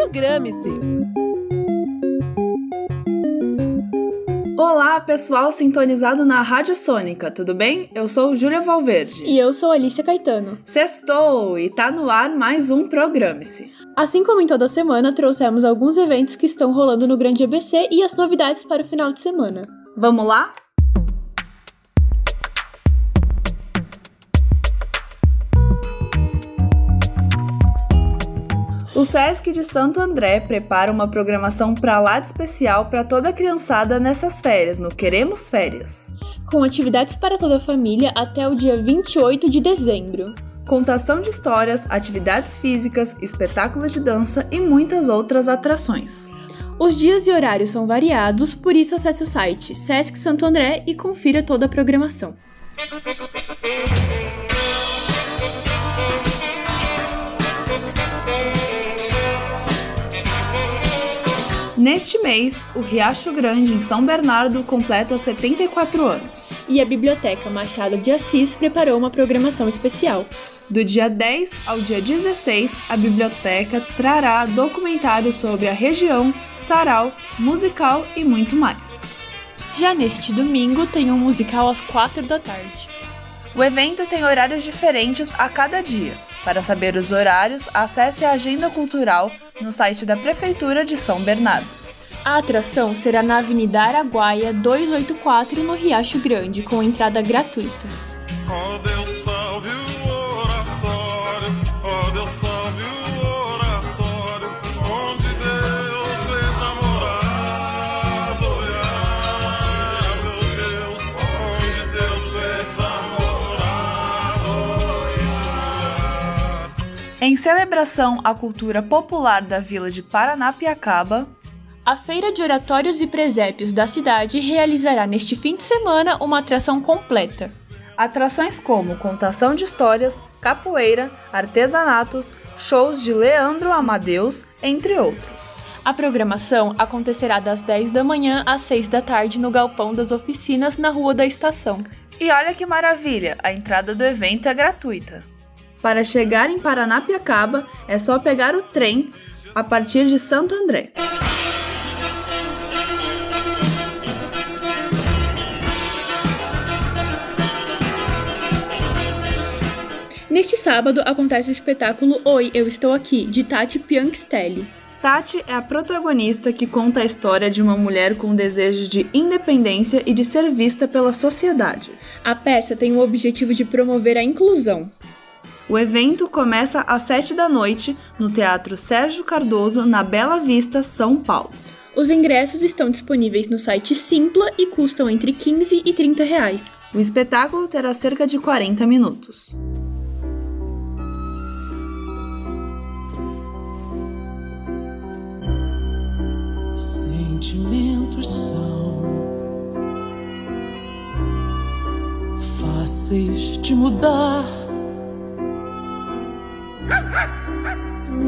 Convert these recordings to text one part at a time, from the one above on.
programe-se! Olá, pessoal sintonizado na Rádio Sônica, tudo bem? Eu sou Júlia Valverde. E eu sou Alicia Caetano. Sextou e tá no ar mais um Programe-se. Assim como em toda semana, trouxemos alguns eventos que estão rolando no Grande ABC e as novidades para o final de semana. Vamos lá? O SESC de Santo André prepara uma programação para lá de especial para toda a criançada nessas férias, no Queremos Férias. Com atividades para toda a família até o dia 28 de dezembro. Contação de histórias, atividades físicas, espetáculo de dança e muitas outras atrações. Os dias e horários são variados, por isso acesse o site Sesc Santo André e confira toda a programação. Neste mês, o Riacho Grande, em São Bernardo, completa 74 anos. E a Biblioteca Machado de Assis preparou uma programação especial. Do dia 10 ao dia 16, a biblioteca trará documentários sobre a região, sarau, musical e muito mais. Já neste domingo, tem um musical às 4 da tarde. O evento tem horários diferentes a cada dia. Para saber os horários, acesse a agenda cultural no site da Prefeitura de São Bernardo. A atração será na Avenida Araguaia 284, no Riacho Grande, com entrada gratuita. Em celebração à cultura popular da vila de Paranapiacaba, A Feira de Oratórios e Presépios da cidade realizará neste fim de semana uma atração completa. atrações como contação de histórias, capoeira, artesanatos, shows de Leandro Amadeus, entre outros. A programação acontecerá das 10 da manhã às 6 da tarde no Galpão das Oficinas, na Rua da Estação. E olha que maravilha, a entrada do evento é gratuita. Para chegar em Paranapiacaba, é só pegar o trem a partir de Santo André. Neste sábado acontece o espetáculo Oi, Eu Estou Aqui, de Tati Pianxistelli. Tati é a protagonista que conta a história de uma mulher com desejos de independência e de ser vista pela sociedade. A peça tem o objetivo de promover a inclusão. O evento começa às 7 da noite no Teatro Sérgio Cardoso, na Bela Vista, São Paulo. Os ingressos estão disponíveis no site Simpla e custam entre 15 e 30 reais. O espetáculo terá cerca de 40 minutos. Sentimentos são fáceis de mudar,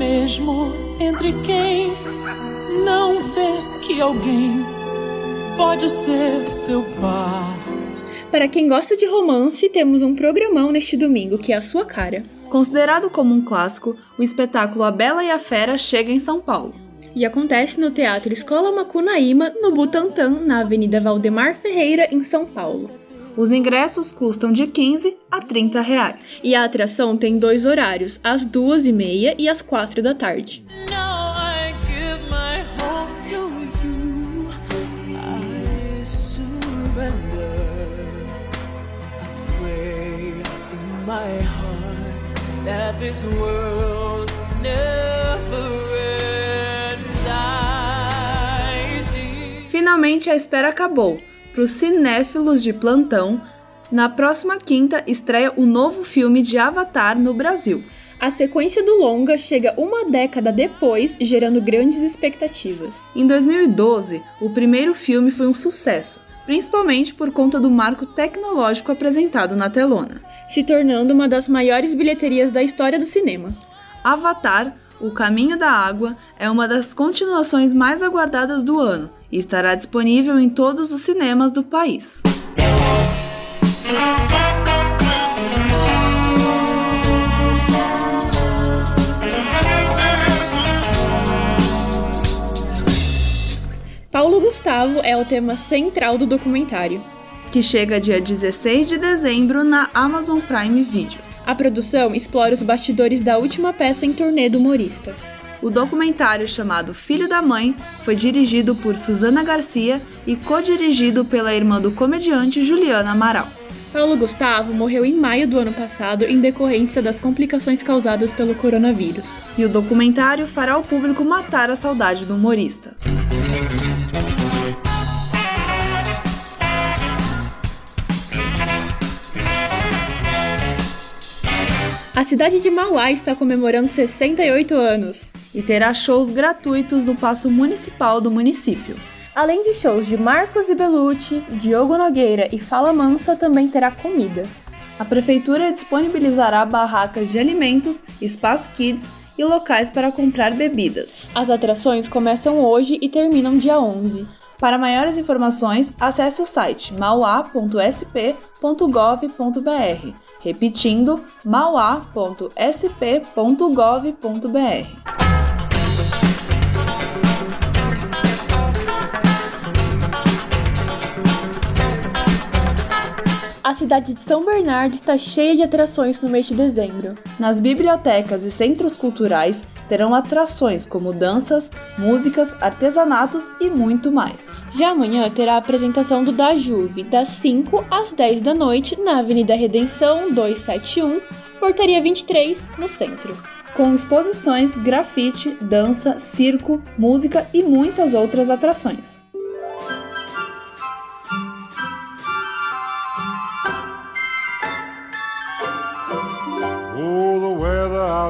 mesmo entre quem não vê que alguém pode ser seu par. Para quem gosta de romance, temos um programão neste domingo que é a sua cara. Considerado como um clássico, o espetáculo A Bela e a Fera chega em São Paulo. E acontece no Teatro Escola Macunaíma, no Butantã, na Avenida Valdemar Ferreira, em São Paulo. Os ingressos custam de 15 a 30 reais. E a atração tem dois horários, às duas e meia e às quatro da tarde. Finalmente a espera acabou. Para os cinéfilos de plantão, na próxima quinta estreia o novo filme de Avatar no Brasil. A sequência do longa chega uma década depois, gerando grandes expectativas. Em 2012, o primeiro filme foi um sucesso, principalmente por conta do marco tecnológico apresentado na telona. se tornando uma das maiores bilheterias da história do cinema. Avatar, O Caminho da Água, é uma das continuações mais aguardadas do ano e estará disponível em todos os cinemas do país. Paulo Gustavo é o tema central do documentário, que chega dia 16 de dezembro na Amazon Prime Video. A produção explora os bastidores da última peça em turnê do humorista. O documentário chamado Filho da Mãe foi dirigido por Suzana Garcia e co-dirigido pela irmã do comediante Juliana Amaral. Paulo Gustavo morreu em maio do ano passado em decorrência das complicações causadas pelo coronavírus. E o documentário fará o público matar a saudade do humorista. A cidade de Mauá está comemorando 68 anos. E terá shows gratuitos no Paço Municipal do município. Além de shows de Marcos e Belucci, Diogo Nogueira e Fala Mansa, também terá comida. A prefeitura disponibilizará barracas de alimentos, espaço kids e locais para comprar bebidas. As atrações começam hoje e terminam dia 11. Para maiores informações, acesse o site mauá.sp.gov.br. Repetindo, mauá.sp.gov.br. A cidade de São Bernardo está cheia de atrações no mês de dezembro. Nas bibliotecas e centros culturais terão atrações como danças, músicas, artesanatos e muito mais. Já amanhã terá a apresentação do Da Juve, das 5 às 10 da noite, na Avenida Redenção 271, Portaria 23, no centro. Com exposições, grafite, dança, circo, música e muitas outras atrações.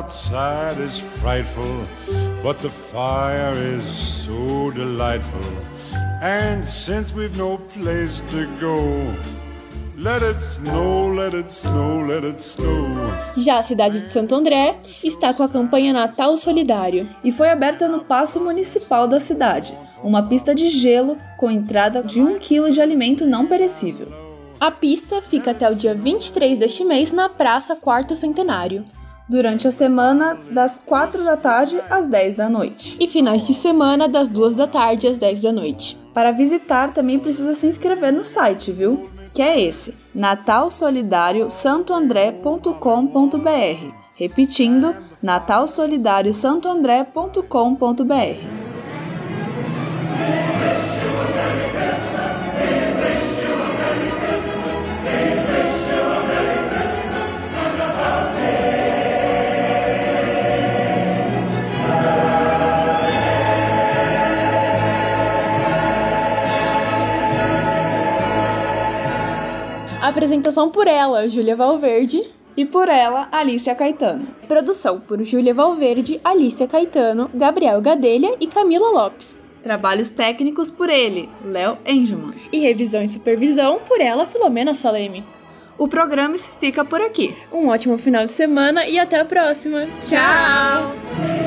Outside is frightful, but the fire is so delightful. And since we've no place to go, let it snow, let it snow, let it snow. Já a cidade de Santo André está com a campanha Natal Solidário. E foi aberta no Paço Municipal da cidade, uma pista de gelo com entrada de 1 kg de alimento não perecível. A pista fica até o dia 23 deste mês na Praça Quarto Centenário. Durante a semana, das 4 da tarde às 10 da noite. E finais de semana, das 2 da tarde às 10 da noite. Para visitar, também precisa se inscrever no site, viu? Que é esse: natalsolidariosantoandré.com.br. Repetindo, natalsolidariosantoandré.com.br. Apresentação por ela, Júlia Valverde. E por ela, Alicia Caetano. Produção por Júlia Valverde, Alicia Caetano, Gabriel Gadelha e Camila Lopes. Trabalhos técnicos por ele, Léo Engelman. E revisão e supervisão por ela, Filomena Saleme. O programa fica por aqui. Um ótimo final de semana e até a próxima. Tchau!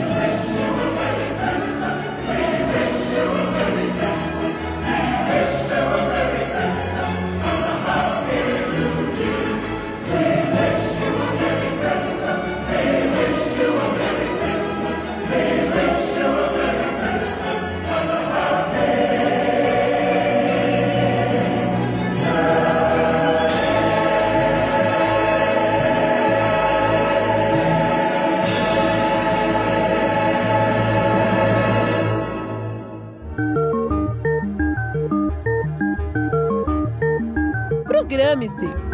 Programe-se.